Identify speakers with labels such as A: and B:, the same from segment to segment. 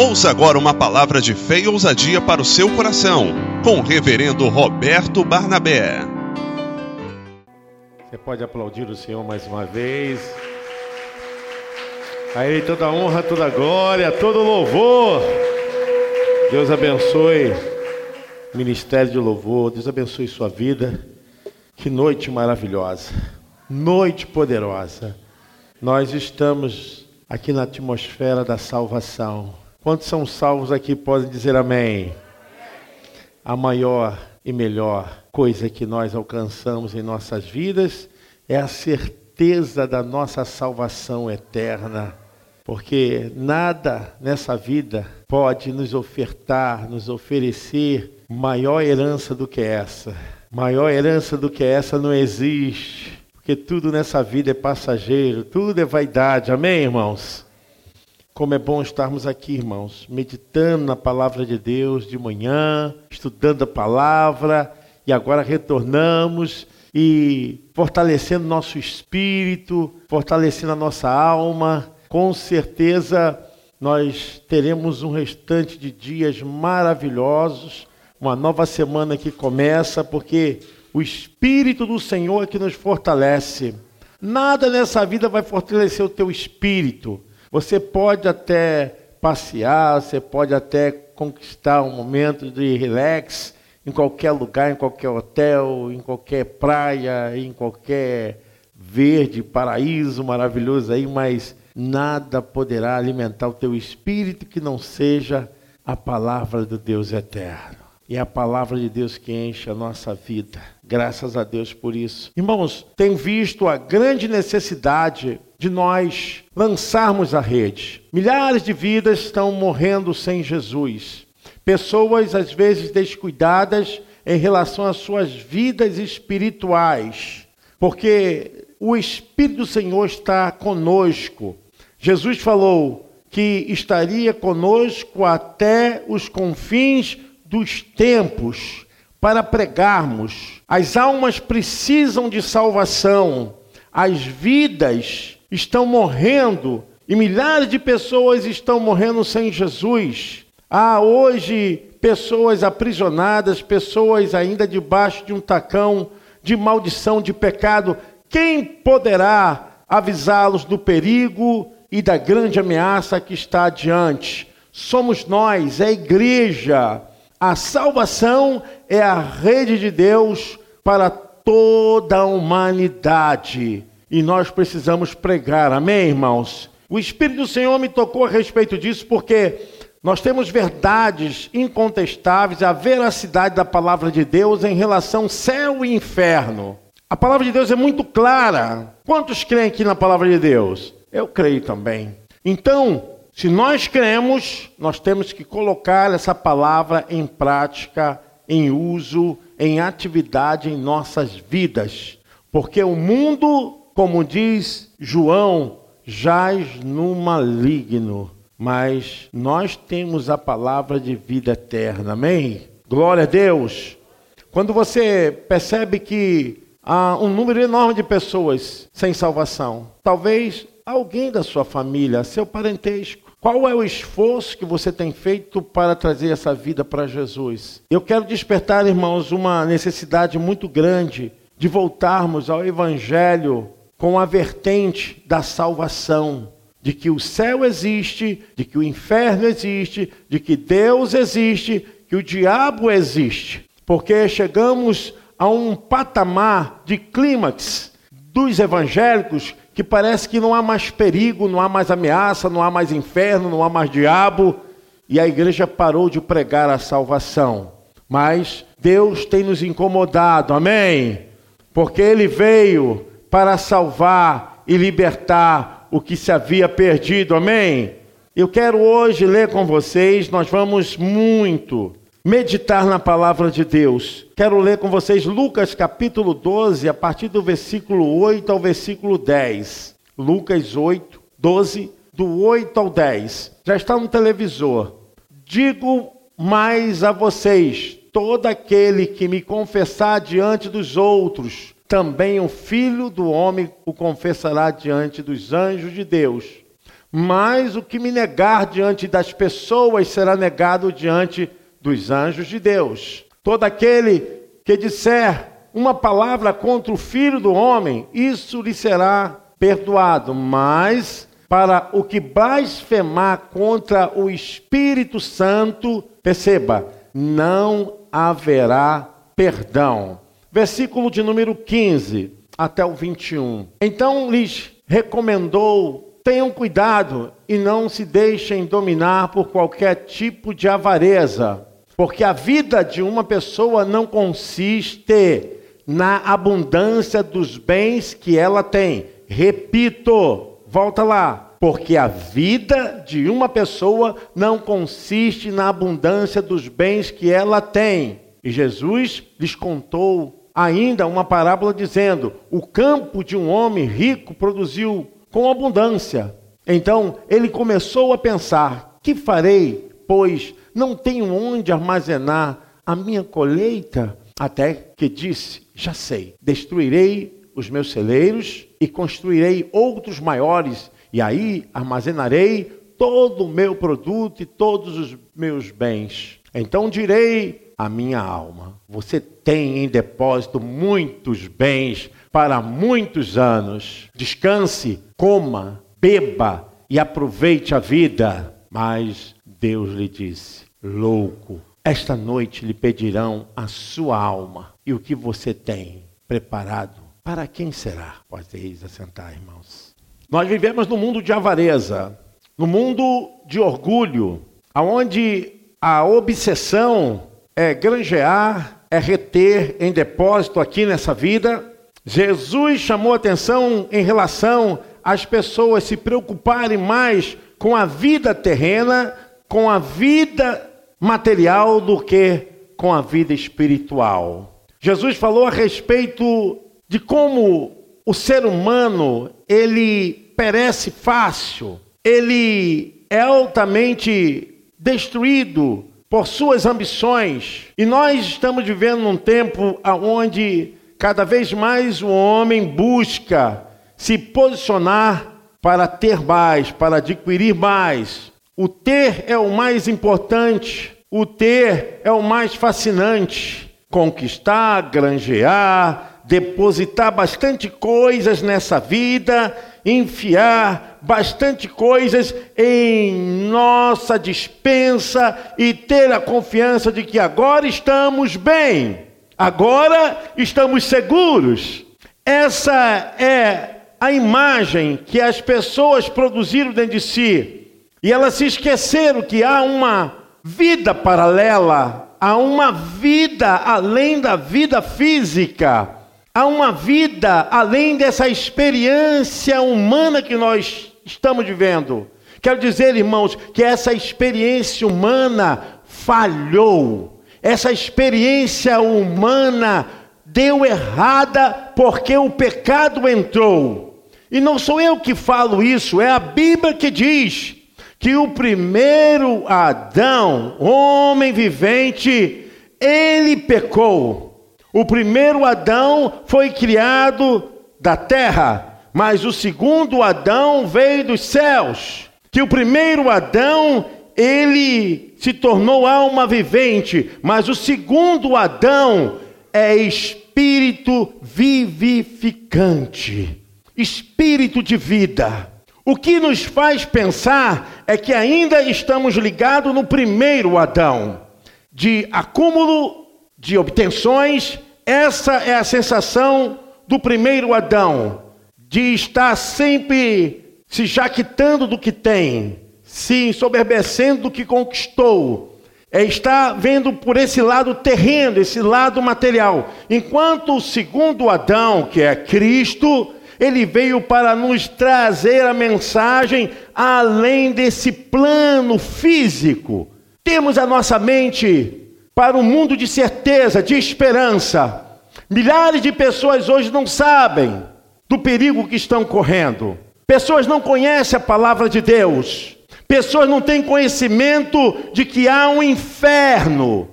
A: Ouça agora uma palavra de fé e ousadia para o seu coração, com o reverendo Roberto Barnabé.
B: Você pode aplaudir o Senhor mais uma vez. A Ele toda honra, toda glória, todo louvor. Deus abençoe o ministério de louvor, Deus abençoe sua vida. Que noite maravilhosa, noite poderosa. Nós estamos aqui na atmosfera da salvação. Quantos são salvos aqui podem dizer amém? A maior e melhor coisa que nós alcançamos em nossas vidas é a certeza da nossa salvação eterna. Porque nada nessa vida pode nos ofertar, nos oferecer maior herança do que essa. Maior herança do que essa não existe. Porque tudo nessa vida é passageiro, tudo é vaidade. Amém, irmãos? Como é bom estarmos aqui, irmãos, meditando na palavra de Deus de manhã, estudando a palavra, e agora retornamos e fortalecendo nosso espírito, fortalecendo a nossa alma. Com certeza nós teremos um restante de dias maravilhosos, uma nova semana que começa, porque o Espírito do Senhor é que nos fortalece. Nada nessa vida vai fortalecer o teu espírito você pode até passear, você pode até conquistar um momento de relax em qualquer lugar, em qualquer hotel, em qualquer praia, em qualquer verde, paraíso maravilhoso aí, mas nada poderá alimentar o teu espírito que não seja a palavra do Deus eterno. E é a palavra de Deus que enche a nossa vida. Graças a Deus por isso. Irmãos, tem visto a grande necessidade de nós lançarmos a rede. Milhares de vidas estão morrendo sem Jesus. Pessoas, às vezes, descuidadas em relação às suas vidas espirituais. Porque o Espírito do Senhor está conosco. Jesus falou que estaria conosco até os confins dos tempos para pregarmos. As almas precisam de salvação, as vidas estão morrendo e milhares de pessoas estão morrendo sem Jesus. Há hoje pessoas aprisionadas, pessoas ainda debaixo de um tacão de maldição, de pecado. Quem poderá avisá-los do perigo e da grande ameaça que está adiante? Somos nós, é a igreja a salvação é a rede de Deus para toda a humanidade. E nós precisamos pregar, amém, irmãos? O Espírito do Senhor me tocou a respeito disso porque nós temos verdades incontestáveis, a veracidade da palavra de Deus em relação céu e inferno. A palavra de Deus é muito clara. Quantos creem aqui na palavra de Deus? Eu creio também. Então, se nós cremos, nós temos que colocar essa palavra em prática, em uso, em atividade em nossas vidas. Porque o mundo, como diz João, jaz no maligno, mas nós temos a palavra de vida eterna. Amém? Glória a Deus. Quando você percebe que há um número enorme de pessoas sem salvação, talvez alguém da sua família, seu parentesco, qual é o esforço que você tem feito para trazer essa vida para Jesus? Eu quero despertar, irmãos, uma necessidade muito grande de voltarmos ao Evangelho com a vertente da salvação, de que o céu existe, de que o inferno existe, de que Deus existe, que o diabo existe. Porque chegamos a um patamar de clímax dos evangélicos que parece que não há mais perigo, não há mais ameaça, não há mais inferno, não há mais diabo, e a igreja parou de pregar a salvação. Mas Deus tem nos incomodado, amém? Porque Ele veio para salvar e libertar o que se havia perdido, amém? Eu quero hoje ler com vocês, nós vamos muito meditar na palavra de Deus. Quero ler com vocês Lucas capítulo 12, a partir do versículo 8 ao versículo 10. Lucas 8, 12, do 8 ao 10. Já está no televisor. Digo mais a vocês: todo aquele que me confessar diante dos outros, também o filho do homem o confessará diante dos anjos de Deus. mas o que me negar diante das pessoas será negado diante dos anjos de Deus. Todo aquele que disser uma palavra contra o filho do homem, isso lhe será perdoado, mas para o que blasfemar contra o Espírito Santo, perceba, não haverá perdão. Versículo de número 15 até o 21. Então lhes recomendou: tenham cuidado e não se deixem dominar por qualquer tipo de avareza, porque a vida de uma pessoa não consiste na abundância dos bens que ela tem. Repito, volta lá. Porque a vida de uma pessoa não consiste na abundância dos bens que ela tem. E Jesus lhes contou ainda uma parábola dizendo: O campo de um homem rico produziu com abundância. Então ele começou a pensar: Que farei, pois não tenho onde armazenar a minha colheita? Até que disse: Já sei, destruirei os meus celeiros e construirei outros maiores, e aí armazenarei todo o meu produto e todos os meus bens. Então direi à minha alma: Você tem em depósito muitos bens para muitos anos. Descanse, coma, beba e aproveite a vida. Mas Deus lhe disse: Louco, esta noite lhe pedirão a sua alma e o que você tem preparado. Para quem será? Podeis assentar, irmãos. Nós vivemos no mundo de avareza, no mundo de orgulho, aonde a obsessão é granjear, é reter em depósito aqui nessa vida. Jesus chamou atenção em relação às pessoas se preocuparem mais com a vida terrena, com a vida material do que com a vida espiritual. Jesus falou a respeito de como o ser humano ele perece fácil, ele é altamente destruído por suas ambições. E nós estamos vivendo num tempo onde cada vez mais o homem busca se posicionar para ter mais, para adquirir mais. O ter é o mais importante, o ter é o mais fascinante. Conquistar, granjear, depositar bastante coisas nessa vida, enfiar bastante coisas em nossa dispensa e ter a confiança de que agora estamos bem, agora estamos seguros. Essa é a imagem que as pessoas produziram dentro de si e elas se esqueceram que há uma vida paralela, há uma vida além da vida física, há uma vida além dessa experiência humana que nós estamos vivendo. Quero dizer, irmãos, que essa experiência humana falhou. Essa experiência humana deu errada porque o pecado entrou. E não sou eu que falo isso, é a Bíblia que diz que o primeiro Adão, homem vivente, ele pecou. O primeiro Adão foi criado da terra, mas o segundo Adão veio dos céus. Que o primeiro Adão, ele se tornou alma vivente, mas o segundo Adão é espírito vivificante, espírito de vida. O que nos faz pensar é que ainda estamos ligados no primeiro Adão, de acúmulo de obtenções, essa é a sensação do primeiro Adão, de estar sempre se jaquitando do que tem, se ensoberbecendo do que conquistou, é estar vendo por esse lado terreno, esse lado material. Enquanto o segundo Adão, que é Cristo, ele veio para nos trazer a mensagem além desse plano físico. Temos a nossa mente para um mundo de certeza, de esperança. Milhares de pessoas hoje não sabem do perigo que estão correndo. Pessoas não conhecem a palavra de Deus. Pessoas não têm conhecimento de que há um inferno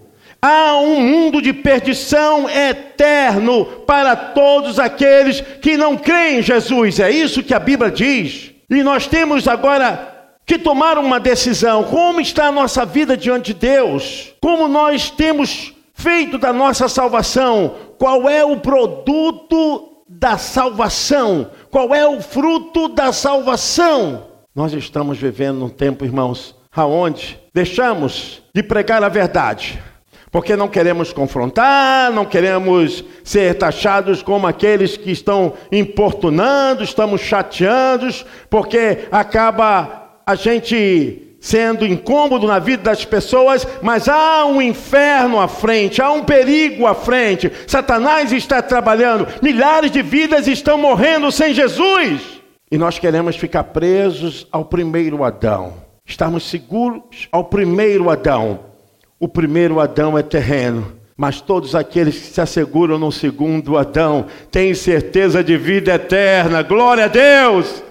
B: Há um mundo de perdição eterno para todos aqueles que não creem em Jesus. É isso que a Bíblia diz. E nós temos agora que tomar uma decisão. Como está a nossa vida diante de Deus? Como nós temos feito da nossa salvação? Qual é o produto da salvação? Qual é o fruto da salvação? Nós estamos vivendo num tempo, irmãos, aonde deixamos de pregar a verdade, porque não queremos confrontar, não queremos ser taxados como aqueles que estão importunando, estamos chateados, porque acaba a gente sendo incômodo na vida das pessoas, mas há um inferno à frente, há um perigo à frente. Satanás está trabalhando, milhares de vidas estão morrendo sem Jesus. E nós queremos ficar presos ao primeiro Adão, estarmos seguros ao primeiro Adão. O primeiro Adão é terreno, mas todos aqueles que se asseguram no segundo Adão têm certeza de vida eterna. Glória a Deus!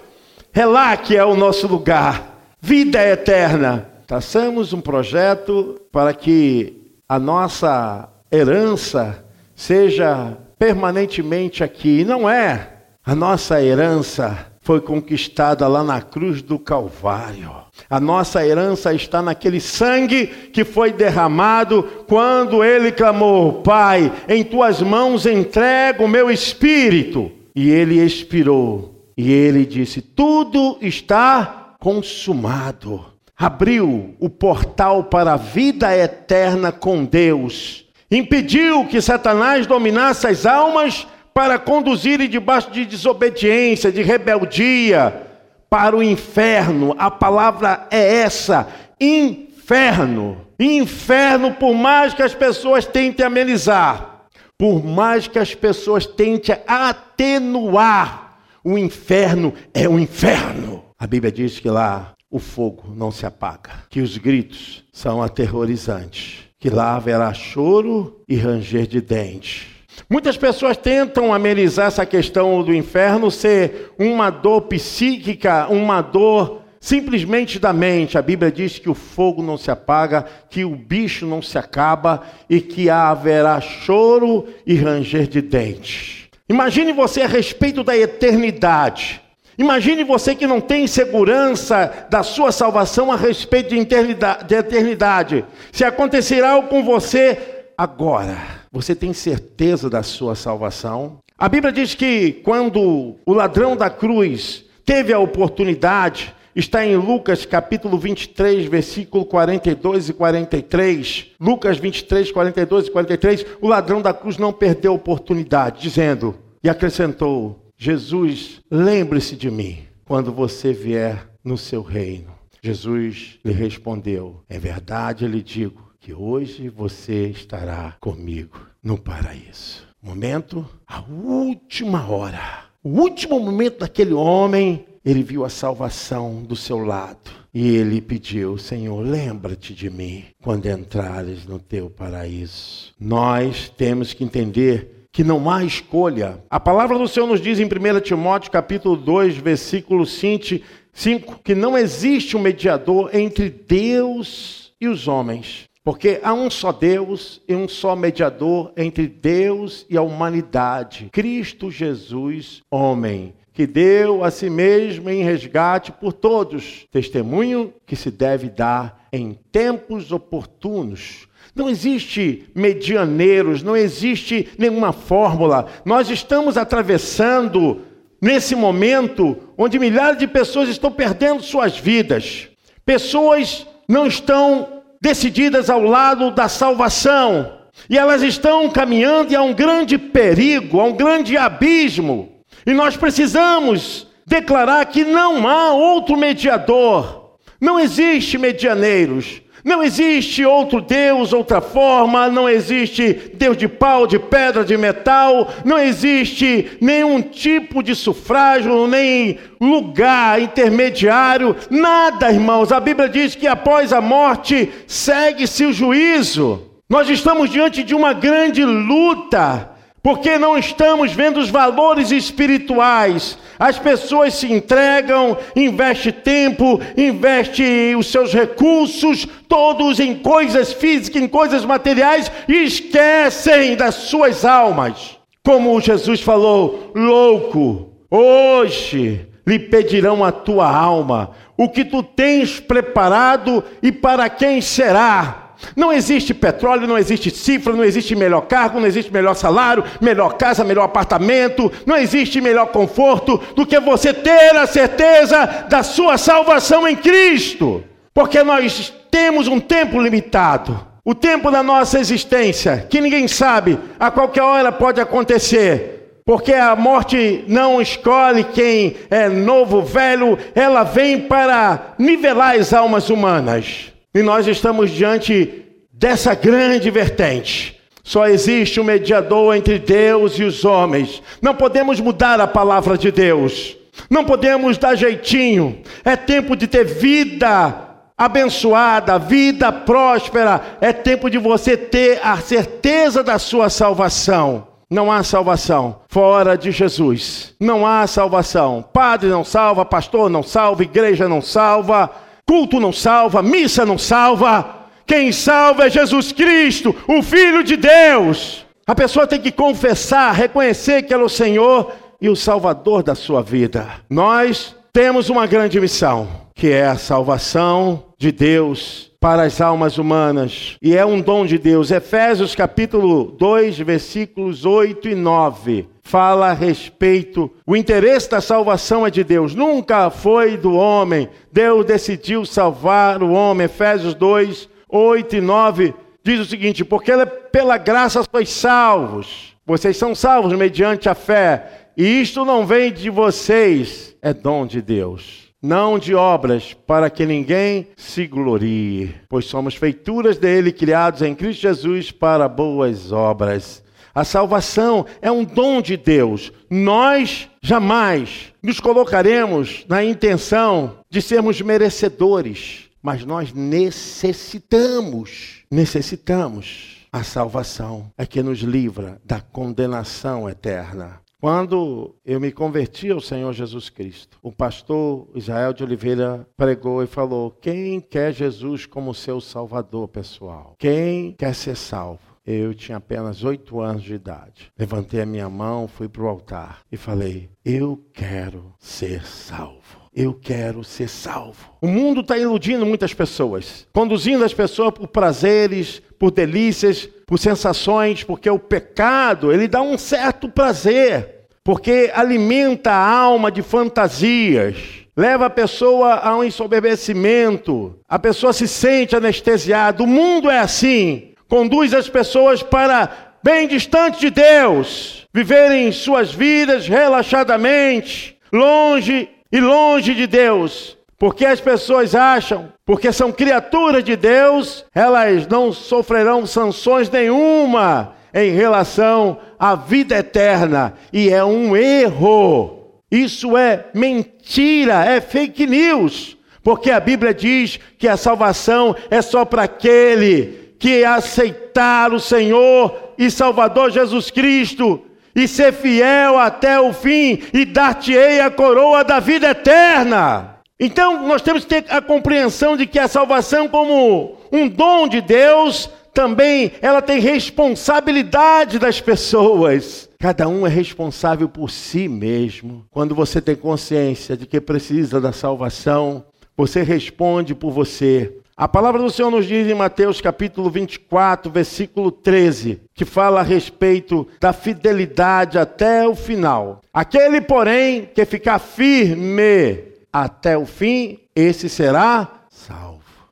B: É lá que é o nosso lugar. Vida eterna. Traçamos um projeto para que a nossa herança seja permanentemente aqui. E não é. A nossa herança foi conquistada lá na cruz do Calvário. A nossa herança está naquele sangue que foi derramado quando ele clamou: Pai, em tuas mãos entrego o meu espírito. E ele expirou e ele disse: Tudo está consumado. Abriu o portal para a vida eterna com Deus. Impediu que Satanás dominasse as almas para conduzirem debaixo de desobediência, de rebeldia, para o inferno. A palavra é essa: inferno. Inferno, por mais que as pessoas tentem amenizar, por mais que as pessoas tentem atenuar, o inferno é o inferno. A Bíblia diz que lá o fogo não se apaga, que os gritos são aterrorizantes, que lá haverá choro e ranger de dentes. Muitas pessoas tentam amenizar essa questão do inferno ser uma dor psíquica, uma dor simplesmente da mente. A Bíblia diz que o fogo não se apaga, que o bicho não se acaba e que haverá choro e ranger de dentes. Imagine você a respeito da eternidade. Imagine você que não tem segurança da sua salvação a respeito de eternidade. De eternidade. Se acontecer algo com você agora, você tem certeza da sua salvação? A Bíblia diz que quando o ladrão da cruz teve a oportunidade está em Lucas capítulo 23, versículo 42 e 43. Lucas 23, 42 e 43. O ladrão da cruz não perdeu a oportunidade, dizendo, e acrescentou: Jesus, lembre-se de mim quando você vier no seu reino. Jesus lhe respondeu: É verdade, eu lhe digo que hoje você estará comigo no paraíso. Momento, a última hora, o último momento daquele homem ele viu a salvação do seu lado. E ele pediu: Senhor, lembra-te de mim quando entrares no teu paraíso. Nós temos que entender que não há escolha. A palavra do Senhor nos diz em 1 Timóteo capítulo 2, versículo 5, que não existe um mediador entre Deus e os homens. Porque há um só Deus e um só mediador entre Deus e a humanidade, Cristo Jesus, homem que deu a si mesmo em resgate por todos, testemunho que se deve dar em tempos oportunos. Não existe medianeiros, não existe nenhuma fórmula. Nós estamos atravessando nesse momento onde milhares de pessoas estão perdendo suas vidas. Pessoas não estão decididas ao lado da salvação. E elas estão caminhando e há um grande perigo, há um grande abismo. E nós precisamos declarar que não há outro mediador, não existe medianeiros, não existe outro Deus, outra forma, não existe Deus de pau, de pedra, de metal, não existe nenhum tipo de sufrágio, nem lugar intermediário, nada, irmãos. A Bíblia diz que após a morte segue-se o juízo. Nós estamos diante de uma grande luta porque não estamos vendo os valores espirituais. As pessoas se entregam, investem tempo, investem os seus recursos, todos em coisas físicas, em coisas materiais, e esquecem das suas almas. Como Jesus falou, louco, hoje lhe pedirão a tua alma, o que tu tens preparado e para quem será. Não existe petróleo, não existe cifra, não existe melhor cargo, não existe melhor salário, melhor casa, melhor apartamento, não existe melhor conforto do que você ter a certeza da sua salvação em Cristo. Porque nós temos um tempo limitado, o tempo da nossa existência, que ninguém sabe, a qualquer hora pode acontecer. Porque a morte não escolhe quem é novo, velho, ela vem para nivelar as almas humanas. E nós estamos diante dessa grande vertente. Só existe um mediador entre Deus e os homens. Não podemos mudar a palavra de Deus. Não podemos dar jeitinho. É tempo de ter vida abençoada, vida próspera. É tempo de você ter a certeza da sua salvação. Não há salvação fora de Jesus. Não há salvação. Padre não salva, pastor não salva, igreja não salva. Culto não salva, missa não salva. Quem salva é Jesus Cristo, o Filho de Deus. A pessoa tem que confessar, reconhecer que Ele é o Senhor e o Salvador da sua vida. Nós temos uma grande missão, que é a salvação de Deus para as almas humanas. E é um dom de Deus. Efésios capítulo 2, versículos 8 e 9 fala a respeito. O interesse da salvação é de Deus, nunca foi do homem. Deus decidiu salvar o homem. Efésios 2, 8 e 9 diz o seguinte: Porque pela graça sois salvos. Vocês são salvos mediante a fé. E isto não vem de vocês, é dom de Deus não de obras, para que ninguém se glorie, pois somos feituras dele, criados em Cristo Jesus para boas obras. A salvação é um dom de Deus. Nós jamais nos colocaremos na intenção de sermos merecedores, mas nós necessitamos, necessitamos. A salvação é que nos livra da condenação eterna. Quando eu me converti ao Senhor Jesus Cristo, o pastor Israel de Oliveira pregou e falou: Quem quer Jesus como seu salvador pessoal? Quem quer ser salvo? Eu tinha apenas oito anos de idade. Levantei a minha mão, fui para o altar e falei: Eu quero ser salvo. Eu quero ser salvo. O mundo está iludindo muitas pessoas, conduzindo as pessoas por prazeres, por delícias, por sensações, porque o pecado ele dá um certo prazer porque alimenta a alma de fantasias, leva a pessoa a um ensoberbecimento, a pessoa se sente anestesiada. O mundo é assim, conduz as pessoas para bem distante de Deus, viverem suas vidas relaxadamente, longe e longe de Deus. Porque as pessoas acham, porque são criaturas de Deus, elas não sofrerão sanções nenhuma em relação à vida eterna. E é um erro. Isso é mentira, é fake news. Porque a Bíblia diz que a salvação é só para aquele que aceitar o Senhor e Salvador Jesus Cristo e ser fiel até o fim e dar-te-ei a coroa da vida eterna. Então, nós temos que ter a compreensão de que a salvação como um dom de Deus também ela tem responsabilidade das pessoas. Cada um é responsável por si mesmo. Quando você tem consciência de que precisa da salvação, você responde por você. A palavra do Senhor nos diz em Mateus capítulo 24, versículo 13, que fala a respeito da fidelidade até o final. Aquele, porém, que ficar firme até o fim, esse será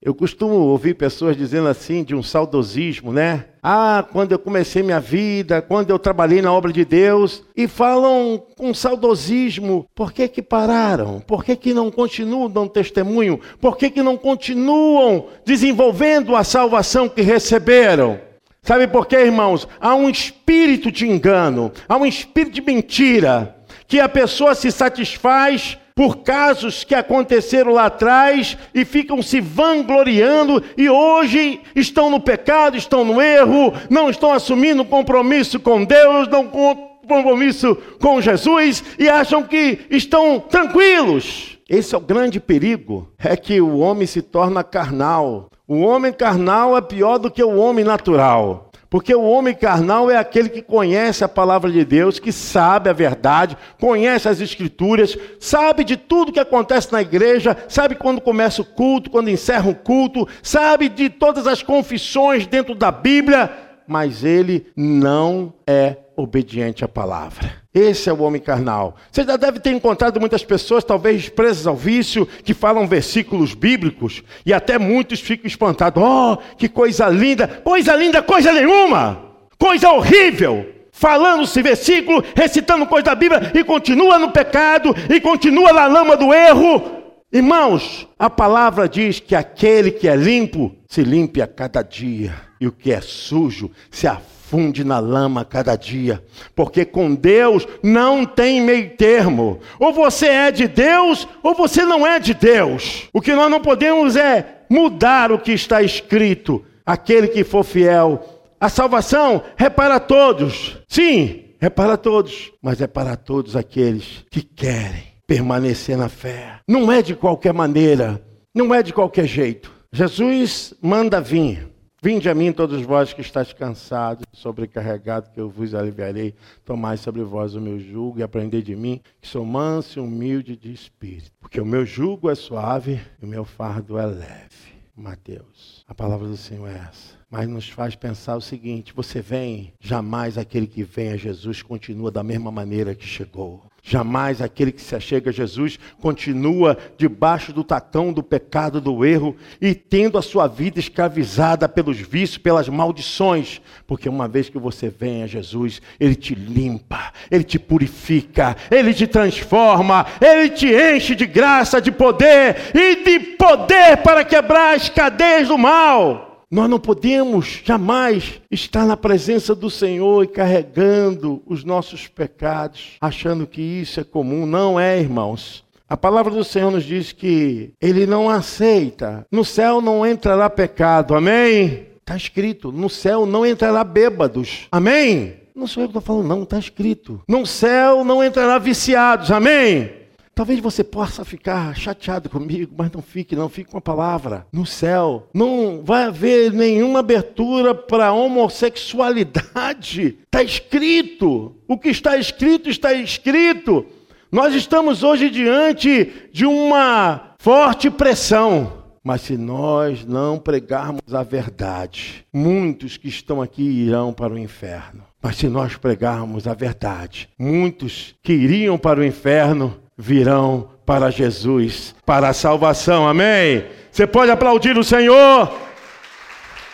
B: eu costumo ouvir pessoas dizendo assim, de um saudosismo, né? Ah, quando eu comecei minha vida, quando eu trabalhei na obra de Deus, e falam com saudosismo, por que que pararam? Por que que não continuam dando testemunho? Por que que não continuam desenvolvendo a salvação que receberam? Sabe por quê, irmãos? Há um espírito de engano, há um espírito de mentira, que a pessoa se satisfaz por casos que aconteceram lá atrás e ficam se vangloriando e hoje estão no pecado, estão no erro, não estão assumindo compromisso com Deus, não compromisso com Jesus e acham que estão tranquilos. Esse é o grande perigo, é que o homem se torna carnal. O homem carnal é pior do que o homem natural. Porque o homem carnal é aquele que conhece a palavra de Deus, que sabe a verdade, conhece as escrituras, sabe de tudo que acontece na igreja, sabe quando começa o culto, quando encerra o culto, sabe de todas as confissões dentro da Bíblia, mas ele não é obediente à palavra. Esse é o homem carnal. Você já deve ter encontrado muitas pessoas, talvez presas ao vício, que falam versículos bíblicos e até muitos ficam espantados. Oh, que coisa linda! Coisa linda, coisa nenhuma! Coisa horrível! Falando esse versículo, recitando coisa da Bíblia e continua no pecado e continua na lama do erro. Irmãos, a palavra diz que aquele que é limpo se limpe a cada dia e o que é sujo se afasta funde na lama cada dia, porque com Deus não tem meio termo. Ou você é de Deus, ou você não é de Deus. O que nós não podemos é mudar o que está escrito. Aquele que for fiel, a salvação é para todos. Sim, é para todos, mas é para todos aqueles que querem permanecer na fé. Não é de qualquer maneira, não é de qualquer jeito. Jesus manda vir. Vinde a mim todos vós que estáis cansados, sobrecarregados, que eu vos aliviarei. Tomai sobre vós o meu jugo e aprendei de mim, que sou manso e humilde de espírito. Porque o meu jugo é suave e o meu fardo é leve. Mateus, a palavra do Senhor é essa. Mas nos faz pensar o seguinte: você vem, jamais aquele que vem a Jesus continua da mesma maneira que chegou. Jamais aquele que se achega a Jesus continua debaixo do tacão do pecado, do erro e tendo a sua vida escravizada pelos vícios, pelas maldições, porque uma vez que você vem a Jesus, ele te limpa, ele te purifica, ele te transforma, ele te enche de graça, de poder e de poder para quebrar as cadeias do mal. Nós não podemos jamais estar na presença do Senhor e carregando os nossos pecados, achando que isso é comum. Não é, irmãos. A palavra do Senhor nos diz que Ele não aceita. No céu não entrará pecado. Amém? Está escrito. No céu não entrará bêbados. Amém? Não sou eu que estou falando, não. Está escrito. No céu não entrará viciados. Amém? Talvez você possa ficar chateado comigo, mas não fique, não fique com a palavra. No céu não vai haver nenhuma abertura para homossexualidade. Está escrito. O que está escrito está escrito. Nós estamos hoje diante de uma forte pressão. Mas se nós não pregarmos a verdade, muitos que estão aqui irão para o inferno. Mas se nós pregarmos a verdade, muitos que iriam para o inferno virão para Jesus, para a salvação. Amém? Você pode aplaudir o Senhor?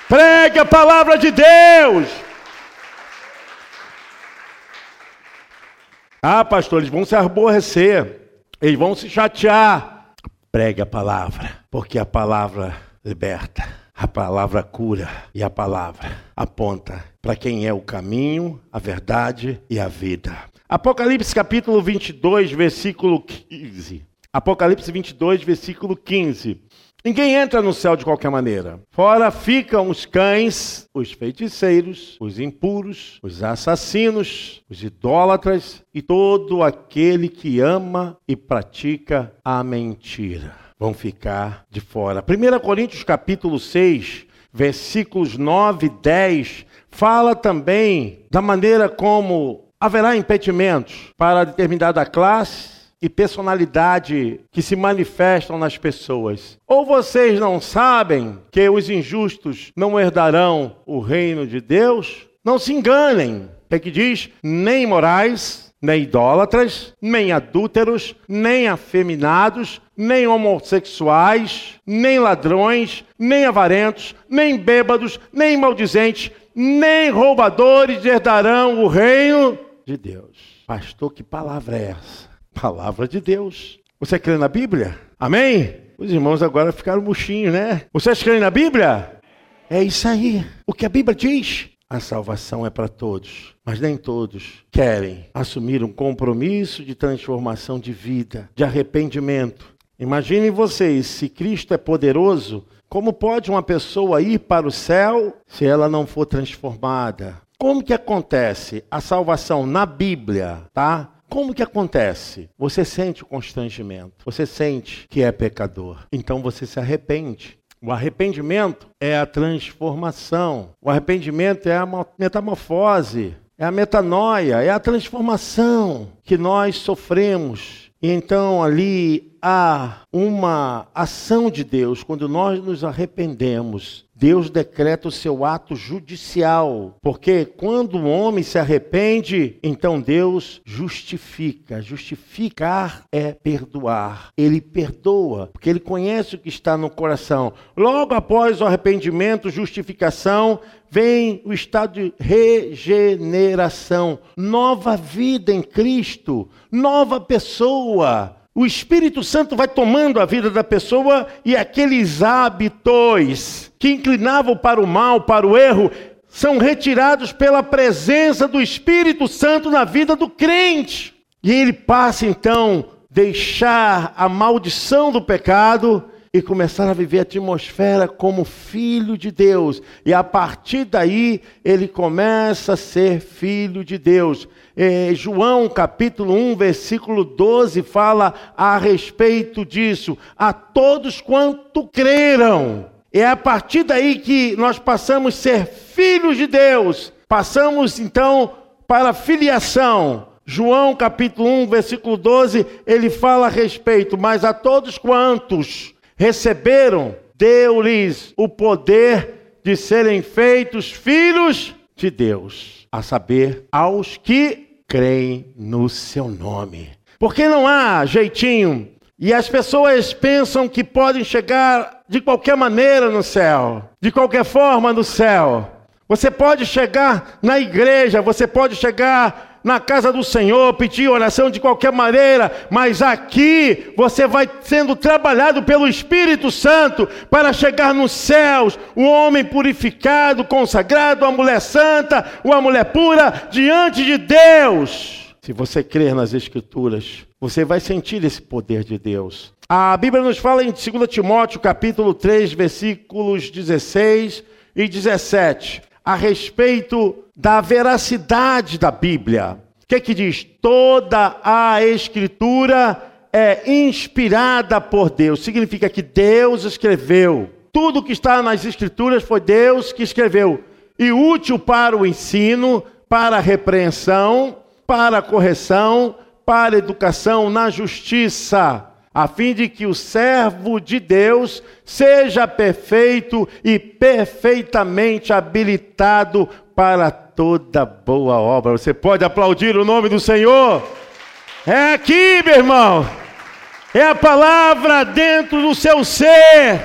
B: Pregue a palavra de Deus. Ah, pastor, eles vão se aborrecer, eles vão se chatear. Pregue a palavra, porque a palavra liberta, a palavra cura e a palavra aponta para quem é o caminho, a verdade e a vida. Apocalipse capítulo 22, versículo 15. Apocalipse 22, versículo 15. Ninguém entra no céu de qualquer maneira. Fora ficam os cães, os feiticeiros, os impuros, os assassinos, os idólatras e todo aquele que ama e pratica a mentira. Vão ficar de fora. 1 Coríntios capítulo 6, versículos 9 e 10, fala também da maneira como Haverá impedimentos para determinada classe e personalidade que se manifestam nas pessoas. Ou vocês não sabem que os injustos não herdarão o reino de Deus? Não se enganem. É que diz: nem morais, nem idólatras, nem adúlteros, nem afeminados, nem homossexuais, nem ladrões, nem avarentos, nem bêbados, nem maldizentes, nem roubadores herdarão o reino de Deus. Pastor, que palavra é essa? Palavra de Deus. Você crê na Bíblia? Amém? Os irmãos agora ficaram murchinhos, né? Vocês creem na Bíblia? É isso aí. O que a Bíblia diz? A salvação é para todos, mas nem todos querem assumir um compromisso de transformação de vida, de arrependimento. Imaginem vocês, se Cristo é poderoso, como pode uma pessoa ir para o céu se ela não for transformada? Como que acontece a salvação na Bíblia, tá? Como que acontece? Você sente o constrangimento, você sente que é pecador, então você se arrepende. O arrependimento é a transformação. O arrependimento é a metamorfose, é a metanoia, é a transformação que nós sofremos. Então ali há uma ação de Deus quando nós nos arrependemos Deus decreta o seu ato judicial, porque quando o homem se arrepende, então Deus justifica. Justificar é perdoar. Ele perdoa, porque ele conhece o que está no coração. Logo após o arrependimento, justificação, vem o estado de regeneração, nova vida em Cristo, nova pessoa o Espírito Santo vai tomando a vida da pessoa e aqueles hábitos que inclinavam para o mal, para o erro, são retirados pela presença do Espírito Santo na vida do crente. E ele passa então deixar a maldição do pecado e começar a viver a atmosfera como filho de Deus. E a partir daí ele começa a ser filho de Deus. É, João capítulo 1, versículo 12 fala a respeito disso. A todos quanto creram. É a partir daí que nós passamos a ser filhos de Deus. Passamos então para filiação. João capítulo 1, versículo 12, ele fala a respeito, mas a todos quantos receberam, deu-lhes o poder de serem feitos filhos de Deus, a saber, aos que creem no seu nome. Porque não há jeitinho e as pessoas pensam que podem chegar de qualquer maneira no céu, de qualquer forma no céu. Você pode chegar na igreja, você pode chegar na casa do Senhor, pedir oração de qualquer maneira, mas aqui você vai sendo trabalhado pelo Espírito Santo para chegar nos céus, o homem purificado, consagrado, a mulher santa, uma mulher pura diante de Deus. Se você crer nas Escrituras, você vai sentir esse poder de Deus. A Bíblia nos fala em 2 Timóteo, capítulo 3, versículos 16 e 17 a respeito da veracidade da Bíblia. O que, é que diz? Toda a Escritura é inspirada por Deus. Significa que Deus escreveu. Tudo que está nas Escrituras foi Deus que escreveu. E útil para o ensino, para a repreensão, para a correção, para a educação na justiça a fim de que o servo de Deus seja perfeito e perfeitamente habilitado para toda boa obra. Você pode aplaudir o nome do Senhor? É aqui, meu irmão. É a palavra dentro do seu ser.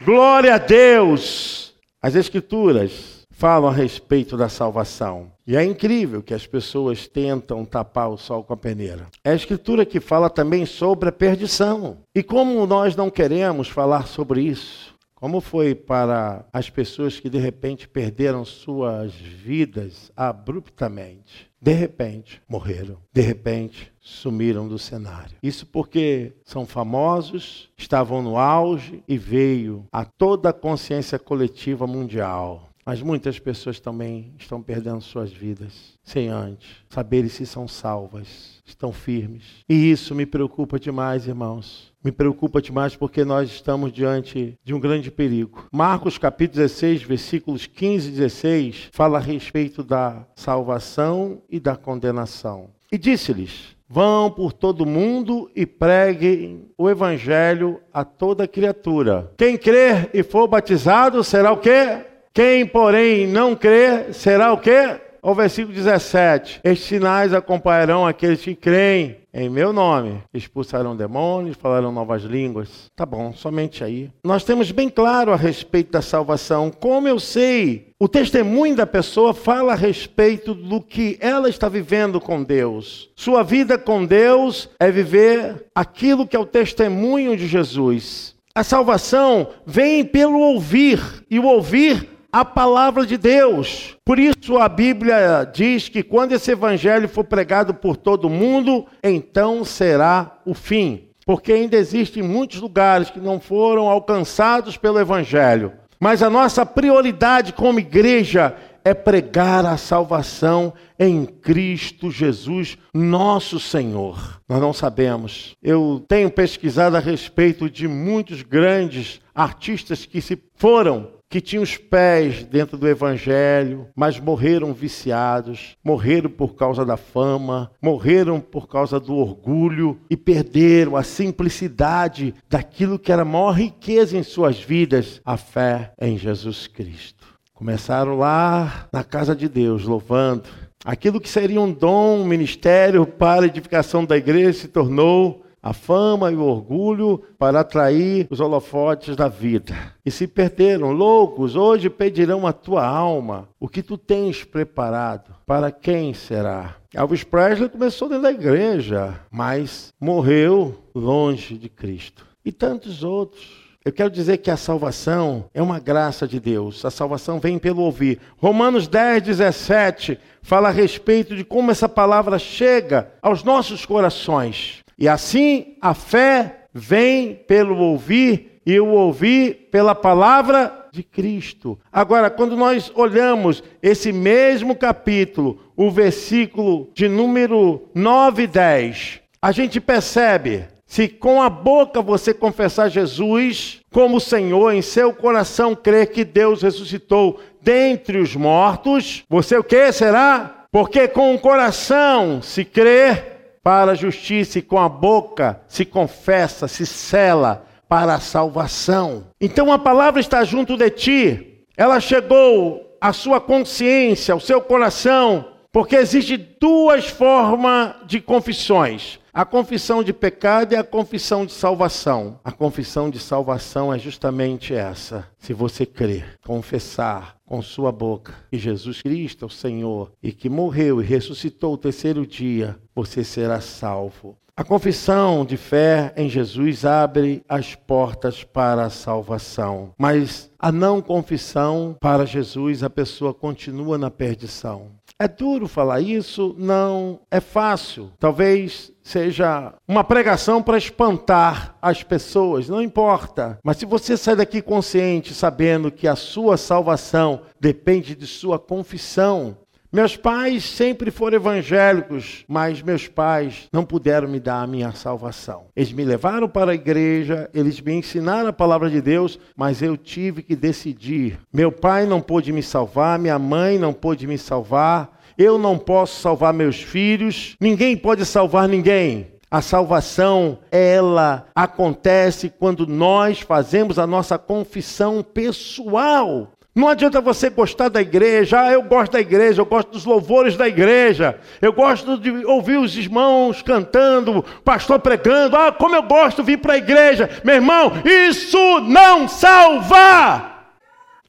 B: Glória a Deus. As Escrituras falam a respeito da salvação. E é incrível que as pessoas tentam tapar o sol com a peneira. É a escritura que fala também sobre a perdição. E como nós não queremos falar sobre isso, como foi para as pessoas que de repente perderam suas vidas abruptamente? De repente morreram, de repente sumiram do cenário. Isso porque são famosos, estavam no auge e veio a toda a consciência coletiva mundial mas muitas pessoas também estão perdendo suas vidas sem antes saberem se são salvas, estão firmes. E isso me preocupa demais, irmãos. Me preocupa demais porque nós estamos diante de um grande perigo. Marcos capítulo 16, versículos 15 e 16, fala a respeito da salvação e da condenação. E disse-lhes: Vão por todo mundo e preguem o evangelho a toda criatura. Quem crer e for batizado será o quê? Quem, porém, não crer, será o quê? O versículo 17: Estes sinais acompanharão aqueles que creem em meu nome. Expulsarão demônios, falarão novas línguas. Tá bom, somente aí. Nós temos bem claro a respeito da salvação. Como eu sei, o testemunho da pessoa fala a respeito do que ela está vivendo com Deus. Sua vida com Deus é viver aquilo que é o testemunho de Jesus. A salvação vem pelo ouvir, e o ouvir a palavra de Deus. Por isso a Bíblia diz que quando esse evangelho for pregado por todo mundo, então será o fim. Porque ainda existem muitos lugares que não foram alcançados pelo evangelho. Mas a nossa prioridade como igreja é pregar a salvação em Cristo Jesus, nosso Senhor. Nós não sabemos. Eu tenho pesquisado a respeito de muitos grandes artistas que se foram que tinham os pés dentro do Evangelho, mas morreram viciados, morreram por causa da fama, morreram por causa do orgulho e perderam a simplicidade daquilo que era a maior riqueza em suas vidas, a fé em Jesus Cristo. Começaram lá na casa de Deus, louvando. Aquilo que seria um dom, um ministério para a edificação da igreja se tornou a fama e o orgulho para atrair os holofotes da vida. E se perderam, loucos, hoje pedirão a tua alma. O que tu tens preparado? Para quem será? Elvis Presley começou dentro da igreja, mas morreu longe de Cristo. E tantos outros. Eu quero dizer que a salvação é uma graça de Deus. A salvação vem pelo ouvir. Romanos 10, 17 fala a respeito de como essa palavra chega aos nossos corações. E assim a fé vem pelo ouvir e o ouvir pela palavra de Cristo. Agora, quando nós olhamos esse mesmo capítulo, o versículo de número 9 e 10, a gente percebe se com a boca você confessar Jesus como Senhor, em seu coração crer que Deus ressuscitou dentre os mortos, você o que será? Porque com o coração se crer para a justiça e com a boca se confessa, se cela para a salvação. Então a palavra está junto de ti, ela chegou à sua consciência, ao seu coração, porque existe duas formas de confissões. A confissão de pecado e a confissão de salvação. A confissão de salvação é justamente essa. Se você crer, confessar com sua boca que Jesus Cristo é o Senhor e que morreu e ressuscitou o terceiro dia, você será salvo. A confissão de fé em Jesus abre as portas para a salvação, mas a não confissão para Jesus, a pessoa continua na perdição. É duro falar isso? Não. É fácil. Talvez seja uma pregação para espantar as pessoas, não importa. Mas se você sai daqui consciente, sabendo que a sua salvação depende de sua confissão, meus pais sempre foram evangélicos, mas meus pais não puderam me dar a minha salvação. Eles me levaram para a igreja, eles me ensinaram a palavra de Deus, mas eu tive que decidir. Meu pai não pôde me salvar, minha mãe não pôde me salvar, eu não posso salvar meus filhos, ninguém pode salvar ninguém. A salvação, ela acontece quando nós fazemos a nossa confissão pessoal. Não adianta você gostar da igreja, ah, eu gosto da igreja, eu gosto dos louvores da igreja, eu gosto de ouvir os irmãos cantando, pastor pregando, ah, como eu gosto de vir para a igreja. Meu irmão, isso não salva!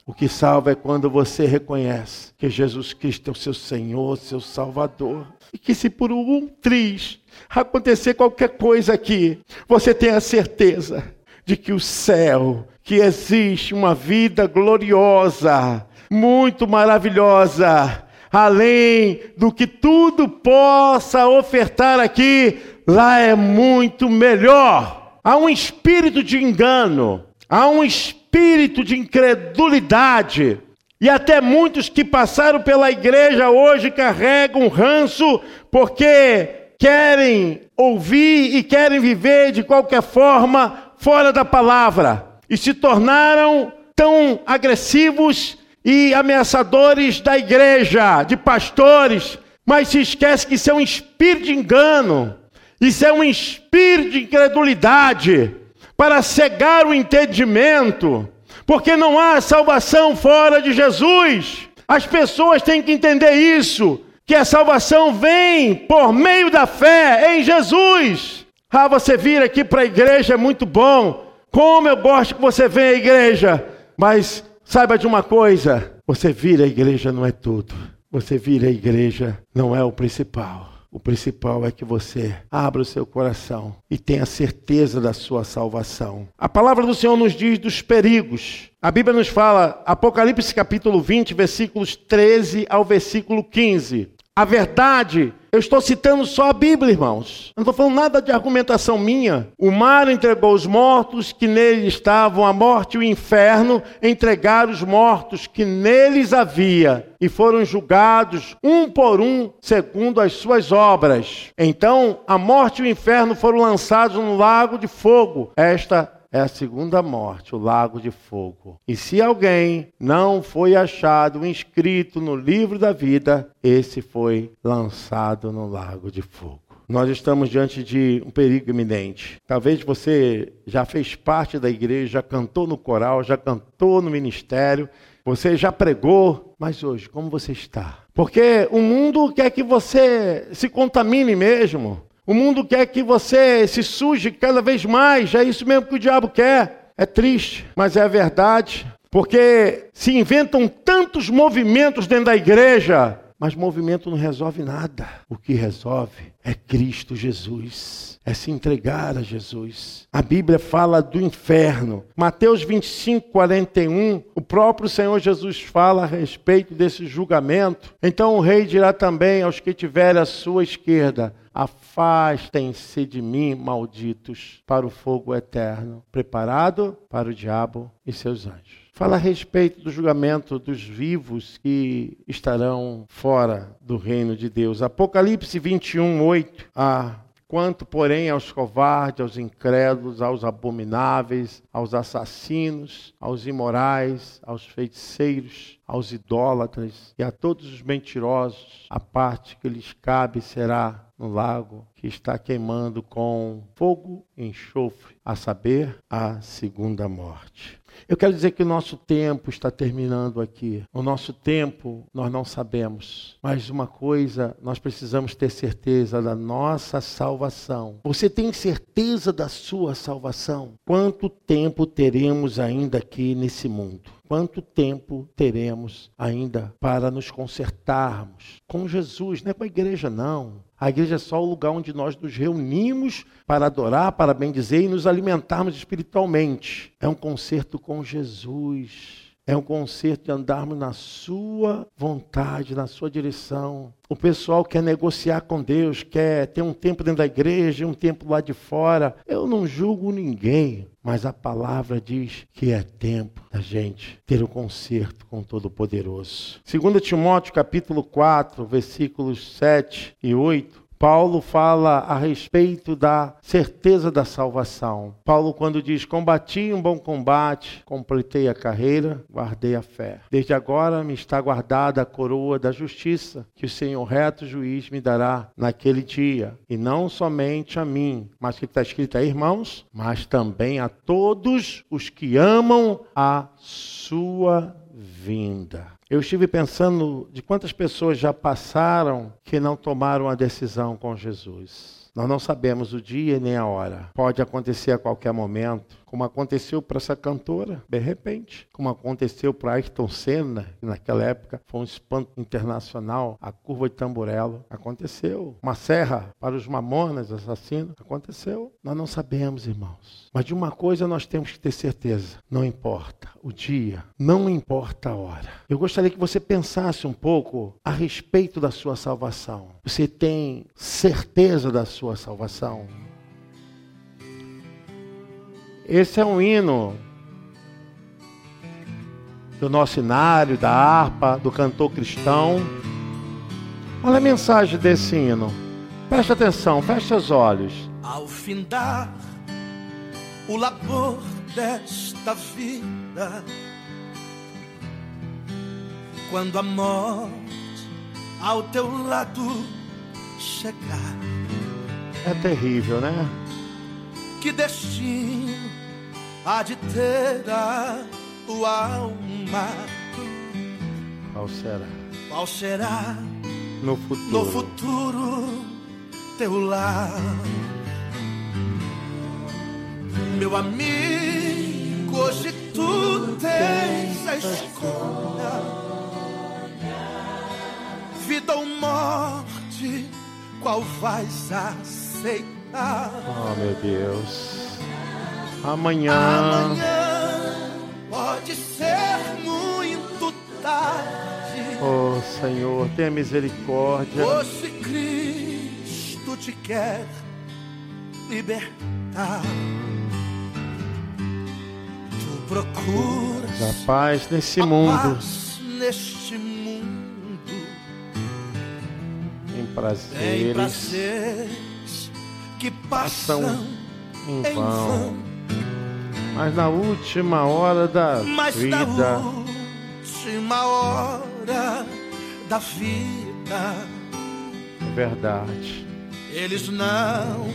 B: O que salva é quando você reconhece que Jesus Cristo é o seu Senhor, seu Salvador. E que se por um triz acontecer qualquer coisa aqui, você tenha certeza de que o céu, que existe uma vida gloriosa, muito maravilhosa, além do que tudo possa ofertar aqui, lá é muito melhor. Há um espírito de engano, há um espírito de incredulidade. E até muitos que passaram pela igreja hoje carregam ranço porque querem ouvir e querem viver de qualquer forma fora da palavra e se tornaram tão agressivos e ameaçadores da igreja, de pastores, mas se esquece que isso é um espírito de engano, isso é um espírito de incredulidade para cegar o entendimento, porque não há salvação fora de Jesus. As pessoas têm que entender isso, que a salvação vem por meio da fé em Jesus. Ah, você vir aqui para a igreja é muito bom. Como eu gosto que você venha à igreja. Mas saiba de uma coisa: você vir à igreja não é tudo. Você vir à igreja não é o principal. O principal é que você abra o seu coração e tenha certeza da sua salvação. A palavra do Senhor nos diz dos perigos. A Bíblia nos fala, Apocalipse capítulo 20, versículos 13 ao versículo 15. A verdade eu estou citando só a Bíblia, irmãos. Não estou falando nada de argumentação minha. O mar entregou os mortos que nele estavam, a morte e o inferno entregaram os mortos que neles havia e foram julgados um por um segundo as suas obras. Então a morte e o inferno foram lançados no lago de fogo. Esta é a segunda morte, o lago de fogo. E se alguém não foi achado inscrito no livro da vida, esse foi lançado no lago de fogo. Nós estamos diante de um perigo iminente. Talvez você já fez parte da igreja, já cantou no coral, já cantou no ministério, você já pregou, mas hoje, como você está? Porque o mundo quer que você se contamine mesmo. O mundo quer que você se suje cada vez mais. É isso mesmo que o diabo quer. É triste, mas é a verdade. Porque se inventam tantos movimentos dentro da igreja, mas movimento não resolve nada. O que resolve é Cristo Jesus. É se entregar a Jesus. A Bíblia fala do inferno. Mateus 25, 41, o próprio Senhor Jesus fala a respeito desse julgamento. Então o rei dirá também aos que tiverem à sua esquerda: Afastem-se de mim, malditos, para o fogo eterno, preparado para o diabo e seus anjos. Fala a respeito do julgamento dos vivos que estarão fora do reino de Deus. Apocalipse 21, 8. Ah, Quanto, porém, aos covardes, aos incrédulos, aos abomináveis, aos assassinos, aos imorais, aos feiticeiros, aos idólatras e a todos os mentirosos, a parte que lhes cabe será no lago que está queimando com fogo e enxofre, a saber, a segunda morte. Eu quero dizer que o nosso tempo está terminando aqui. O nosso tempo nós não sabemos. Mas uma coisa, nós precisamos ter certeza da nossa salvação. Você tem certeza da sua salvação? Quanto tempo teremos ainda aqui nesse mundo? Quanto tempo teremos ainda para nos consertarmos com Jesus? Não é com a igreja, não. A igreja é só o lugar onde nós nos reunimos para adorar, para bendizer e nos alimentarmos espiritualmente. É um concerto com Jesus. É um concerto de andarmos na sua vontade, na sua direção. O pessoal quer negociar com Deus, quer ter um tempo dentro da igreja, um tempo lá de fora. Eu não julgo ninguém, mas a palavra diz que é tempo da gente ter o um concerto com o Todo-Poderoso. 2 Timóteo capítulo 4, versículos 7 e 8, Paulo fala a respeito da certeza da salvação. Paulo, quando diz: Combati um bom combate, completei a carreira, guardei a fé. Desde agora me está guardada a coroa da justiça, que o Senhor reto juiz me dará naquele dia. E não somente a mim, mas que está escrito aí, irmãos, mas também a todos os que amam a sua vinda. Eu estive pensando de quantas pessoas já passaram que não tomaram a decisão com Jesus. Nós não sabemos o dia nem a hora. Pode acontecer a qualquer momento como aconteceu para essa cantora, de repente, como aconteceu para Ayrton Senna, que naquela época foi um espanto internacional, a curva de tamborelo, aconteceu. Uma serra para os mamonas, assassinos, aconteceu. Nós não sabemos, irmãos. Mas de uma coisa nós temos que ter certeza: não importa o dia, não importa a hora. Eu gostaria que você pensasse um pouco a respeito da sua salvação. Você tem certeza da sua salvação? Esse é um hino do nosso inário, da harpa, do cantor cristão. Olha a mensagem desse hino. Preste atenção, feche os olhos.
C: Ao findar o labor desta vida, quando a morte ao teu lado chegar.
B: É terrível, né?
C: Que destino há de ter a tua alma.
B: Qual será?
C: Qual será
B: no futuro,
C: no futuro teu lar? Meu amigo, hoje tu tens a escolha. Vida ou morte, qual vais aceitar?
B: Oh, meu Deus. Amanhã.
C: Amanhã pode ser muito tarde.
B: Oh, Senhor, tenha misericórdia.
C: Hoje Cristo te quer libertar. Tu procuras
B: A paz nesse
C: a
B: mundo,
C: paz neste mundo.
B: em
C: Tem
B: prazeres
C: prazeres que passam
B: em
C: em
B: vão. Mas na última hora da
C: Mas
B: vida,
C: na última hora da vida,
B: é verdade.
C: eles não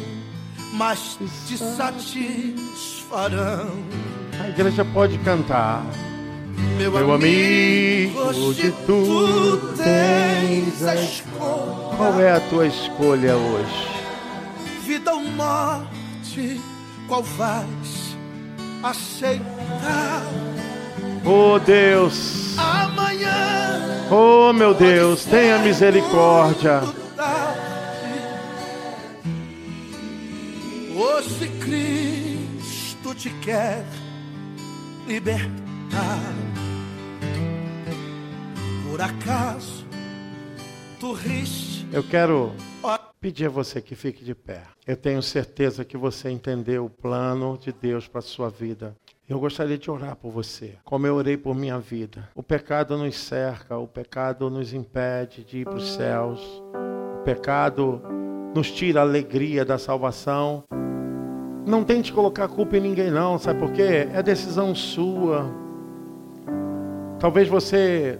C: mais te satisfarão.
B: A igreja pode cantar.
C: Meu,
B: Meu amigo, hoje tu tens a
C: escolha.
B: Qual é a tua escolha hoje?
C: Vida ou morte, qual vais aceitar?
B: Oh Deus,
C: Amanhã.
B: oh meu Deus, tenha misericórdia.
C: Hoje Cristo te quer libertar. Por acaso tu riste,
B: Eu quero pedir a você que fique de pé. Eu tenho certeza que você entendeu o plano de Deus para a sua vida. Eu gostaria de orar por você, como eu orei por minha vida. O pecado nos cerca, o pecado nos impede de ir para os céus. O pecado nos tira a alegria da salvação. Não tente colocar culpa em ninguém, não, sabe por quê? É decisão sua. Talvez você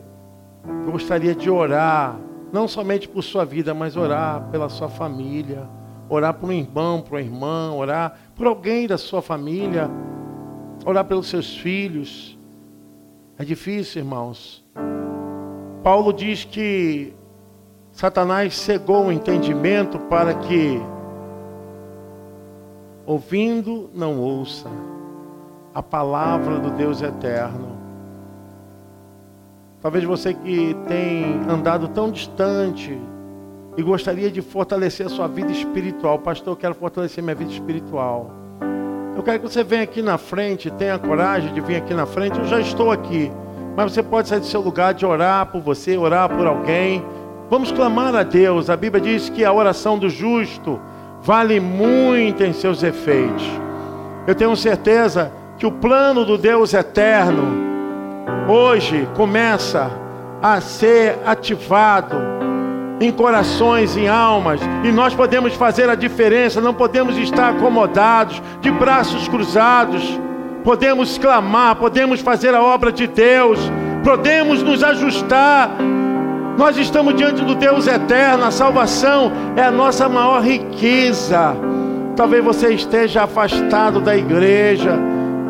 B: gostaria de orar, não somente por sua vida, mas orar pela sua família, orar por um irmão, por uma irmã, orar por alguém da sua família, orar pelos seus filhos. É difícil, irmãos. Paulo diz que Satanás cegou o entendimento para que, ouvindo, não ouça a palavra do Deus eterno. Talvez você que tem andado tão distante e gostaria de fortalecer a sua vida espiritual. Pastor, eu quero fortalecer minha vida espiritual. Eu quero que você venha aqui na frente, tenha coragem de vir aqui na frente. Eu já estou aqui, mas você pode sair do seu lugar de orar por você, orar por alguém. Vamos clamar a Deus. A Bíblia diz que a oração do justo vale muito em seus efeitos. Eu tenho certeza que o plano do Deus eterno hoje começa a ser ativado em corações, em almas, e nós podemos fazer a diferença, não podemos estar acomodados, de braços cruzados, podemos clamar, podemos fazer a obra de Deus, podemos nos ajustar. Nós estamos diante do Deus eterno, a salvação é a nossa maior riqueza. Talvez você esteja afastado da igreja,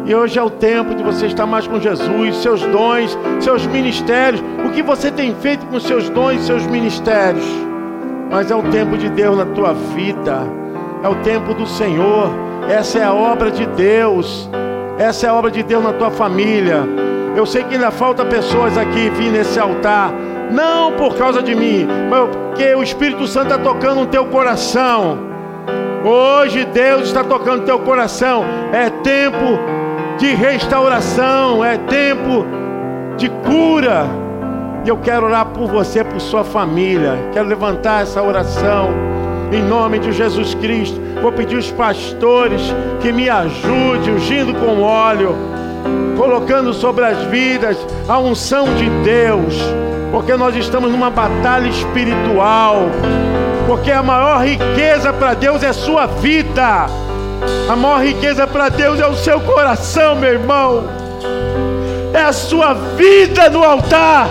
B: e hoje é o tempo de você estar mais com Jesus, seus dons, seus ministérios. O que você tem feito com seus dons, seus ministérios? Mas é o tempo de Deus na tua vida. É o tempo do Senhor. Essa é a obra de Deus. Essa é a obra de Deus na tua família. Eu sei que ainda falta pessoas aqui vir nesse altar, não por causa de mim, mas porque o Espírito Santo está tocando no teu coração. Hoje Deus está tocando no teu coração. É tempo de restauração, é tempo de cura. E eu quero orar por você, por sua família. Quero levantar essa oração em nome de Jesus Cristo. Vou pedir os pastores que me ajudem, ungindo com óleo, colocando sobre as vidas a unção de Deus, porque nós estamos numa batalha espiritual. Porque a maior riqueza para Deus é sua vida. A maior riqueza para Deus é o seu coração, meu irmão. É a sua vida no altar.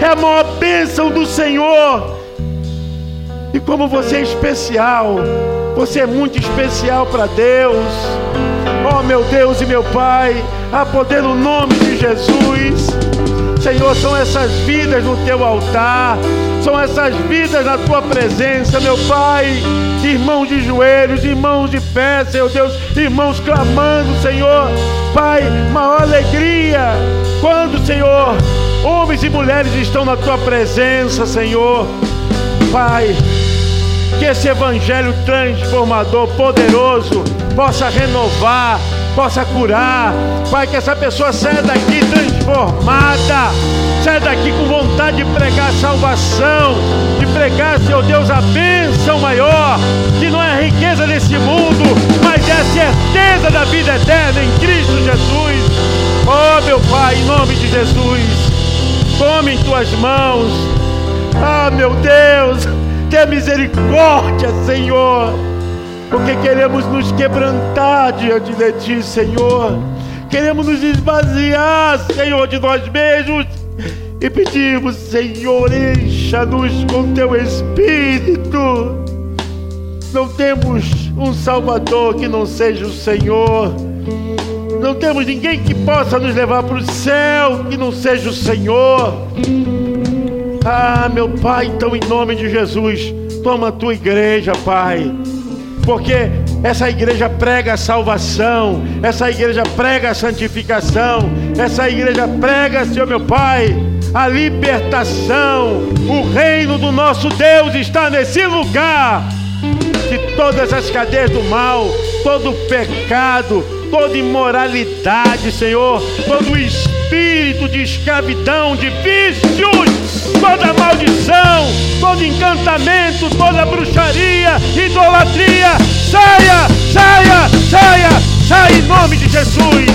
B: É a maior bênção do Senhor. E como você é especial, você é muito especial para Deus. Oh, meu Deus e meu Pai, a poder no nome de Jesus. Senhor, são essas vidas no teu altar, são essas vidas na tua presença, meu Pai. Irmãos de joelhos, irmãos de pé, Senhor Deus, irmãos clamando, Senhor. Pai, maior alegria quando, Senhor, homens e mulheres estão na tua presença, Senhor. Pai, que esse evangelho transformador, poderoso, possa renovar, possa curar. Pai, que essa pessoa saia daqui transformada, saia daqui com vontade de pregar salvação, de pregar, Senhor Deus, a bênção maior, que não é a riqueza desse mundo, mas é a certeza da vida eterna em Cristo Jesus. Oh, meu Pai, em nome de Jesus, tome em tuas mãos. Ah, meu Deus, tenha misericórdia, Senhor, porque queremos nos quebrantar diante de Ti, Senhor. Queremos nos esvaziar, Senhor, de nós mesmos e pedimos, Senhor, encha-nos com teu Espírito. Não temos um Salvador que não seja o Senhor. Não temos ninguém que possa nos levar para o céu que não seja o Senhor. Ah, meu Pai, então em nome de Jesus, toma a tua igreja, Pai. Porque essa igreja prega a salvação, essa igreja prega a santificação, essa igreja prega, Senhor meu Pai, a libertação. O reino do nosso Deus está nesse lugar. Que todas as cadeias do mal, todo pecado, toda imoralidade, Senhor, todo espírito de escravidão, de vícios, toda maldição, todo encantamento, toda bruxaria, idolatria, saia, saia, saia, saia em nome de Jesus.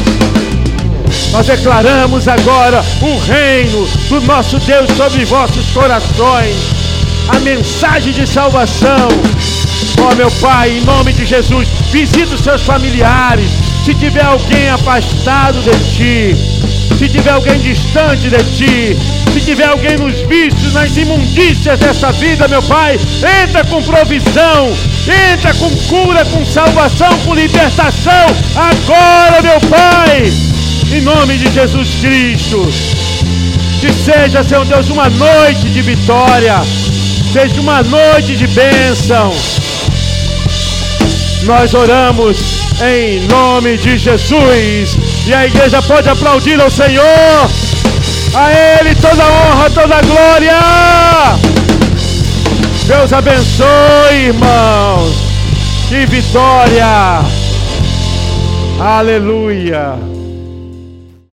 B: Nós declaramos agora o reino do nosso Deus sobre vossos corações, a mensagem de salvação. Ó oh, meu Pai, em nome de Jesus, visita os seus familiares. Se tiver alguém afastado de ti, se tiver alguém distante de ti, se tiver alguém nos vícios, nas imundícias dessa vida, meu Pai, entra com provisão, entra com cura, com salvação, com libertação, agora, meu Pai em nome de Jesus Cristo. Que seja, Senhor Deus, uma noite de vitória, seja uma noite de bênção. Nós oramos em nome de Jesus. E a igreja pode aplaudir ao Senhor. A Ele toda honra, toda glória. Deus abençoe, irmãos. Que vitória. Aleluia.